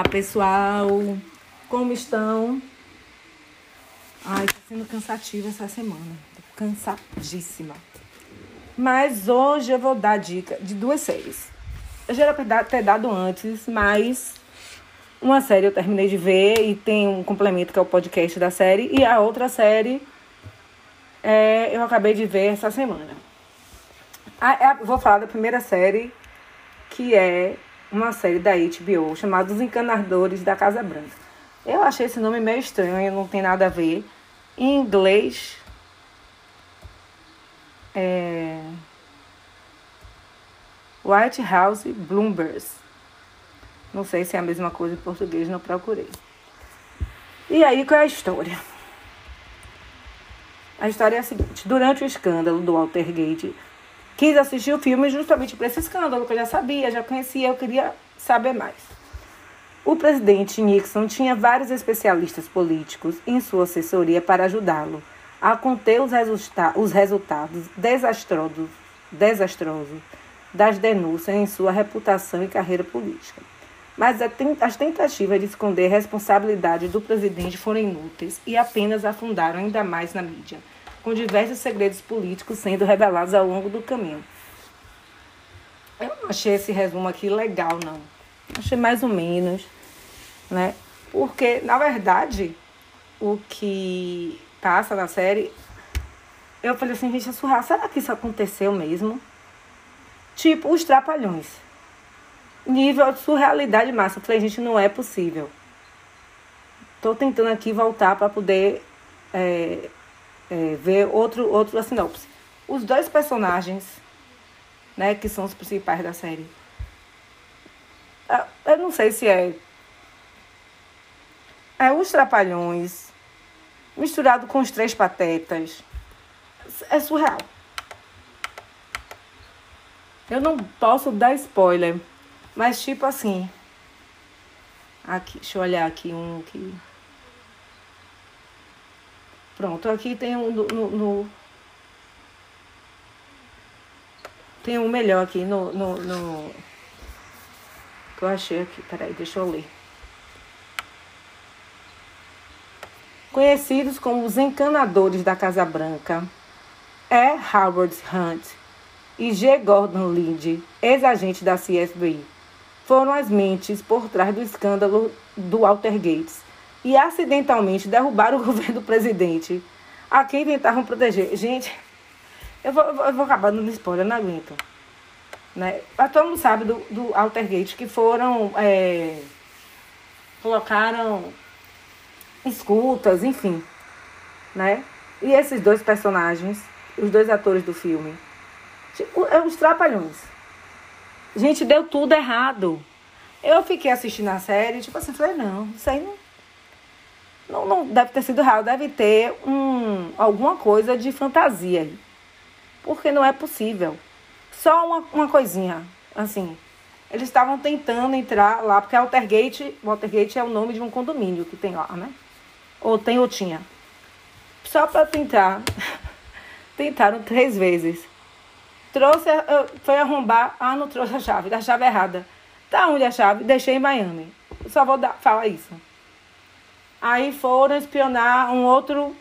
Olá, pessoal. Como estão? Ai, tá sendo cansativa essa semana. Tô cansadíssima. Mas hoje eu vou dar dica de duas séries. Eu já era ter dado antes, mas uma série eu terminei de ver e tem um complemento que é o podcast da série. E a outra série é, eu acabei de ver essa semana. Ah, vou falar da primeira série, que é uma série da HBO chamada Os Encanadores da Casa Branca. Eu achei esse nome meio estranho, não tem nada a ver. Em inglês, é... White House Bloombergs. Não sei se é a mesma coisa em português, não procurei. E aí, qual é a história? A história é a seguinte: durante o escândalo do Altergate, quis assistir o filme justamente por esse escândalo, que eu já sabia, já conhecia, eu queria saber mais. O presidente Nixon tinha vários especialistas políticos em sua assessoria para ajudá-lo a conter os, resulta os resultados desastrosos, desastrosos das denúncias em sua reputação e carreira política. Mas as tentativas de esconder a responsabilidade do presidente foram inúteis e apenas afundaram ainda mais na mídia com diversos segredos políticos sendo revelados ao longo do caminho. Eu não achei esse resumo aqui legal, não. Achei mais ou menos, né? Porque, na verdade, o que passa na série, eu falei assim, gente, surreal. Será que isso aconteceu mesmo? Tipo, os trapalhões. Nível de surrealidade massa. Eu falei, gente, não é possível. Tô tentando aqui voltar para poder é, é, ver outro, outro sinopse. Os dois personagens, né, que são os principais da série. Eu não sei se é. É os Trapalhões, misturado com os Três Patetas. É surreal. Eu não posso dar spoiler, mas tipo assim. Aqui, deixa eu olhar aqui um que. Pronto, aqui tem um no, no tem um melhor aqui no, no, no que eu achei aqui. Peraí, deixa eu ler. Conhecidos como os encanadores da Casa Branca, E. Howard Hunt e G. Gordon Lind, ex-agente da CSB, foram as mentes por trás do escândalo do Walter Gates e acidentalmente derrubaram o governo do presidente, a quem tentavam proteger. Gente, eu vou, eu vou acabar dando spoiler, não aguento. Né? Mas todo mundo sabe do, do Altergate que foram. É, colocaram escutas, enfim. Né? E esses dois personagens, os dois atores do filme, tipo, é os trapalhões. Gente, deu tudo errado. Eu fiquei assistindo a série, tipo assim, falei, não, isso aí não não, não deve ter sido real, deve ter um, alguma coisa de fantasia aí. Porque não é possível. Só uma, uma coisinha, assim. Eles estavam tentando entrar lá, porque Altergate, Watergate é o nome de um condomínio que tem lá, né? Ou tem ou tinha. Só para tentar. Tentaram três vezes. Trouxe, foi arrombar, ah, não trouxe a chave, da chave errada. Tá onde a chave? Deixei em Miami. Só vou dar, falar isso. Aí foram espionar um outro,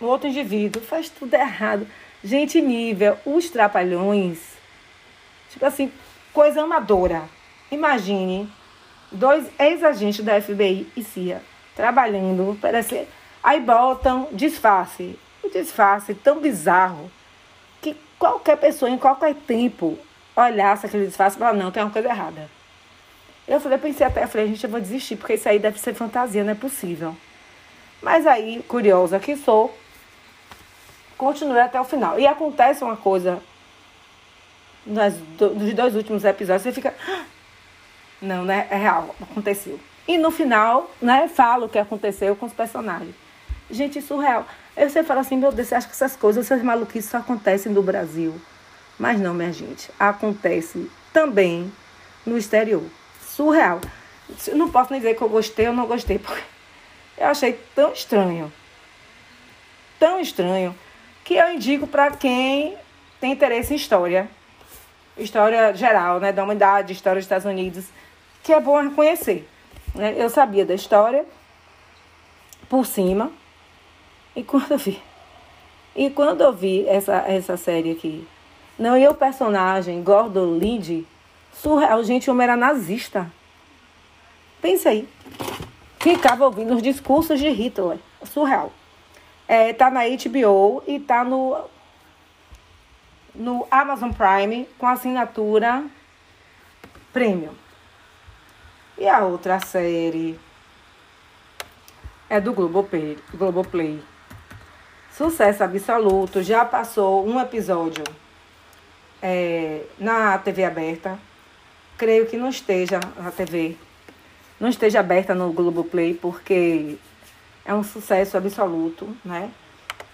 um outro indivíduo. Faz tudo errado. Gente nível, os trapalhões. Tipo assim, coisa amadora. Imagine dois ex-agentes da FBI e CIA trabalhando, parece. Aí botam disfarce. O disfarce tão bizarro que qualquer pessoa, em qualquer tempo, olhasse aquele disfarce e falasse, não, tem uma coisa errada. Eu falei, pensei até, eu falei, gente, eu vou desistir, porque isso aí deve ser fantasia, não é possível. Mas aí, curiosa que sou, continuei até o final. E acontece uma coisa nas, nos dois últimos episódios, você fica. Ah, não, né? É real, aconteceu. E no final, né, falo o que aconteceu com os personagens. Gente, surreal. Eu sempre falo assim, meu Deus, você acha que essas coisas, essas maluquices só acontecem no Brasil. Mas não, minha gente. Acontece também no exterior surreal. Não posso nem dizer que eu gostei ou não gostei, porque eu achei tão estranho. Tão estranho que eu indico para quem tem interesse em história. História geral, né? Da humanidade, história dos Estados Unidos, que é bom conhecer. Né? Eu sabia da história por cima. E quando eu vi. E quando eu vi essa, essa série aqui. Não, e o personagem, Gordon Lindy, surreal. Gente, o homem era nazista. Pensa aí. Ficava ouvindo os discursos de Hitler. Surreal. É, tá na HBO e tá no, no Amazon Prime com assinatura premium. E a outra série é do Globoplay. Globoplay. Sucesso absoluto. Já passou um episódio é, na TV aberta. Creio que não esteja na TV. Não esteja aberta no Globoplay, porque é um sucesso absoluto, né?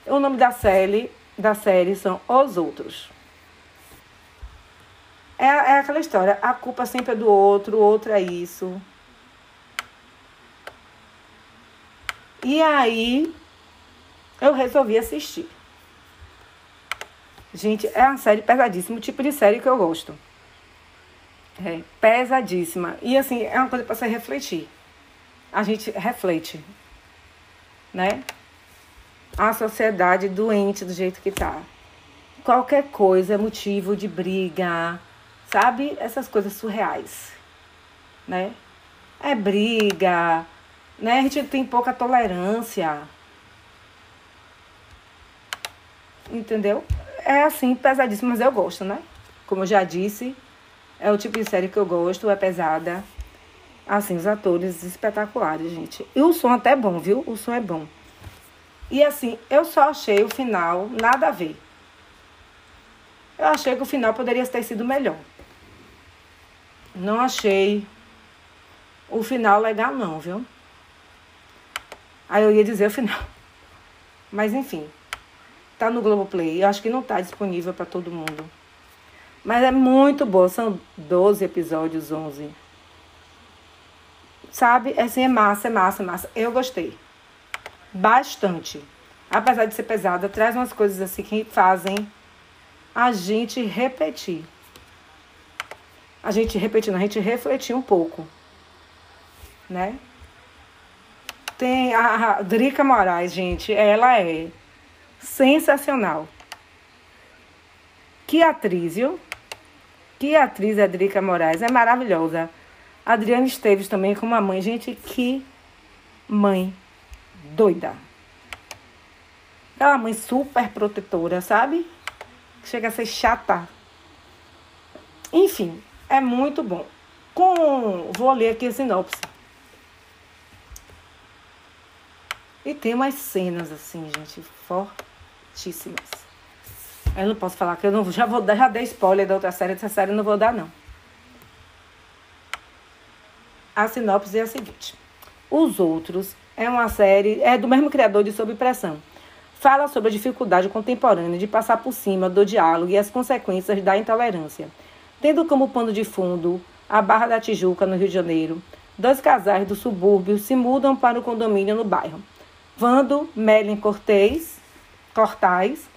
O nome da série, da série são Os Outros. É, é aquela história, a culpa sempre é do outro, o outro é isso. E aí eu resolvi assistir. Gente, é uma série pesadíssima, o tipo de série que eu gosto. É pesadíssima. E assim, é uma coisa para você refletir. A gente reflete, né? A sociedade doente do jeito que tá. Qualquer coisa é motivo de briga, sabe? Essas coisas surreais, né? É briga, né? A gente tem pouca tolerância. Entendeu? É assim, pesadíssimo, mas eu gosto, né? Como eu já disse, é o tipo de série que eu gosto, é pesada. Assim, os atores espetaculares, gente. E o som até é bom, viu? O som é bom. E assim, eu só achei o final nada a ver. Eu achei que o final poderia ter sido melhor. Não achei o final legal, não, viu? Aí eu ia dizer o final. Mas enfim, tá no Globoplay. Eu acho que não tá disponível para todo mundo. Mas é muito boa. São 12 episódios, 11. Sabe? É assim, é massa, é massa, é massa. Eu gostei. Bastante. Apesar de ser pesada, traz umas coisas assim que fazem a gente repetir. A gente repetindo, a gente refletir um pouco. Né? Tem a Drica Moraes, gente, ela é sensacional. Que atriz, viu? Que atriz é Drica Moraes, é maravilhosa. Adriana Esteves também com uma mãe, gente, que mãe doida. Aquela mãe super protetora, sabe? Chega a ser chata. Enfim, é muito bom. Com, vou ler aqui a sinopse. E tem umas cenas assim, gente, fortíssimas. Eu não posso falar que eu não já vou já dei spoiler da outra série, dessa série eu não vou dar não. A sinopse é a seguinte: Os Outros é uma série, é do mesmo criador de Sob Pressão. Fala sobre a dificuldade contemporânea de passar por cima do diálogo e as consequências da intolerância. Tendo como pano de fundo a Barra da Tijuca, no Rio de Janeiro, dois casais do subúrbio se mudam para o condomínio no bairro. Vando Melen Cortez, Cortais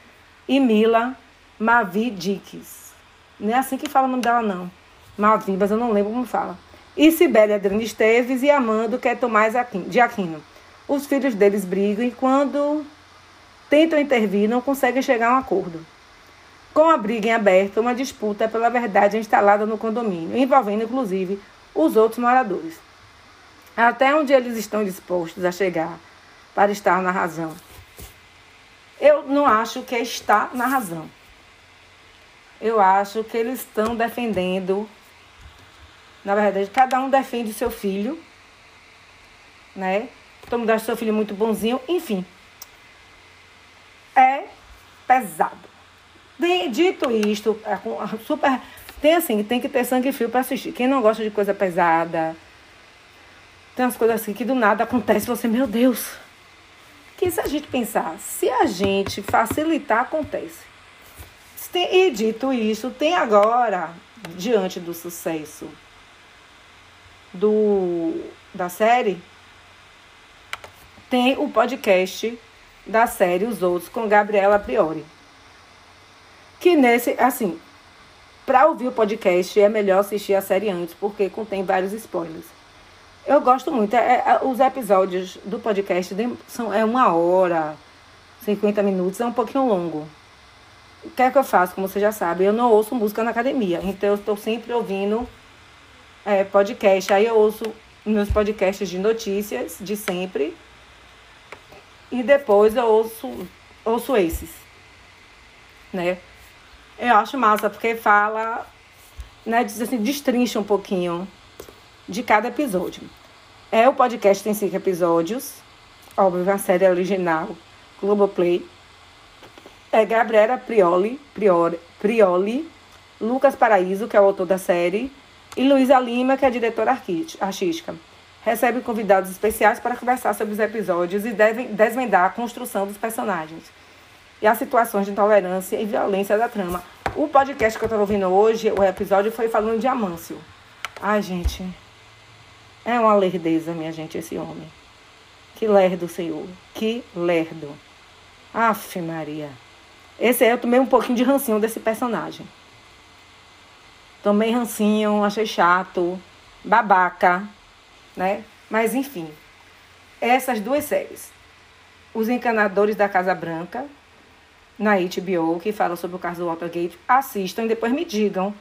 e Mila Mavi Dix. Não é assim que fala o nome dela, não. Mavi, mas eu não lembro como fala. E Sibélia Adriana Esteves e Amando que é Tomás de Aquino. Os filhos deles brigam e quando tentam intervir não conseguem chegar a um acordo. Com a briga em aberto, uma disputa pela verdade instalada no condomínio, envolvendo inclusive os outros moradores. Até onde eles estão dispostos a chegar para estar na razão. Eu não acho que é na razão. Eu acho que eles estão defendendo. Na verdade, cada um defende seu filho, né? Todo mundo acha seu filho muito bonzinho, enfim. É pesado. Dito isto, é super. Tem assim, tem que ter sangue frio para assistir. Quem não gosta de coisa pesada, tem umas coisas assim que do nada acontece, você, meu Deus, que se a gente pensar, se a gente facilitar, acontece. E dito isso, tem agora, diante do sucesso do, da série, tem o podcast da série Os Outros com Gabriela Priori. Que nesse, assim, para ouvir o podcast é melhor assistir a série antes, porque contém vários spoilers. Eu gosto muito. É, é, os episódios do podcast são é uma hora, 50 minutos, é um pouquinho longo. O que é que eu faço? Como você já sabe, eu não ouço música na academia. Então eu estou sempre ouvindo é, podcast. Aí eu ouço meus podcasts de notícias de sempre. E depois eu ouço, ouço esses. Né? Eu acho massa, porque fala, né, diz assim, destrincha um pouquinho de cada episódio. É o podcast tem cinco episódios, óbvio, uma série original, Globoplay. É Gabriela Prioli, Prioli, Lucas Paraíso, que é o autor da série, e Luísa Lima, que é a diretora artística. Recebe convidados especiais para conversar sobre os episódios e devem desvendar a construção dos personagens e as situações de intolerância e violência da trama. O podcast que eu estou ouvindo hoje, o episódio foi falando de Amâncio. Ai, gente, é uma lerdeza, minha gente, esse homem. Que lerdo, Senhor. Que lerdo. Aff, Maria. Esse aí eu tomei um pouquinho de rancinho desse personagem. Tomei rancinho, achei chato, babaca, né? Mas enfim. Essas duas séries. Os Encanadores da Casa Branca, na HBO, que fala sobre o caso do Watergate, assistam e depois me digam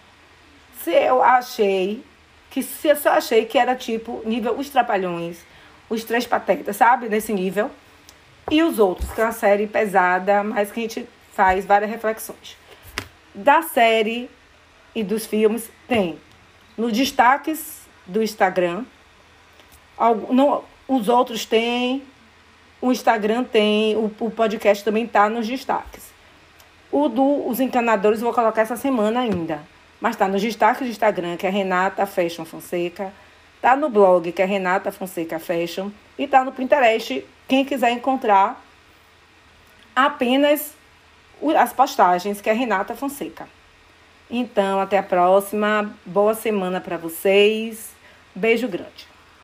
se eu achei que se eu só achei que era tipo nível Os Trapalhões, Os Três Patetas, sabe? Nesse nível. E os outros, que é uma série pesada, mas que a gente faz várias reflexões. Da série e dos filmes, tem nos destaques do Instagram. Não, os outros têm, o Instagram tem, o, o podcast também está nos destaques. O dos encanadores eu vou colocar essa semana ainda. Mas está nos destaques do Instagram, que é Renata Fashion Fonseca. Tá no blog, que é Renata Fonseca Fashion. E tá no Pinterest, quem quiser encontrar apenas as postagens, que é Renata Fonseca. Então, até a próxima. Boa semana para vocês. Beijo grande.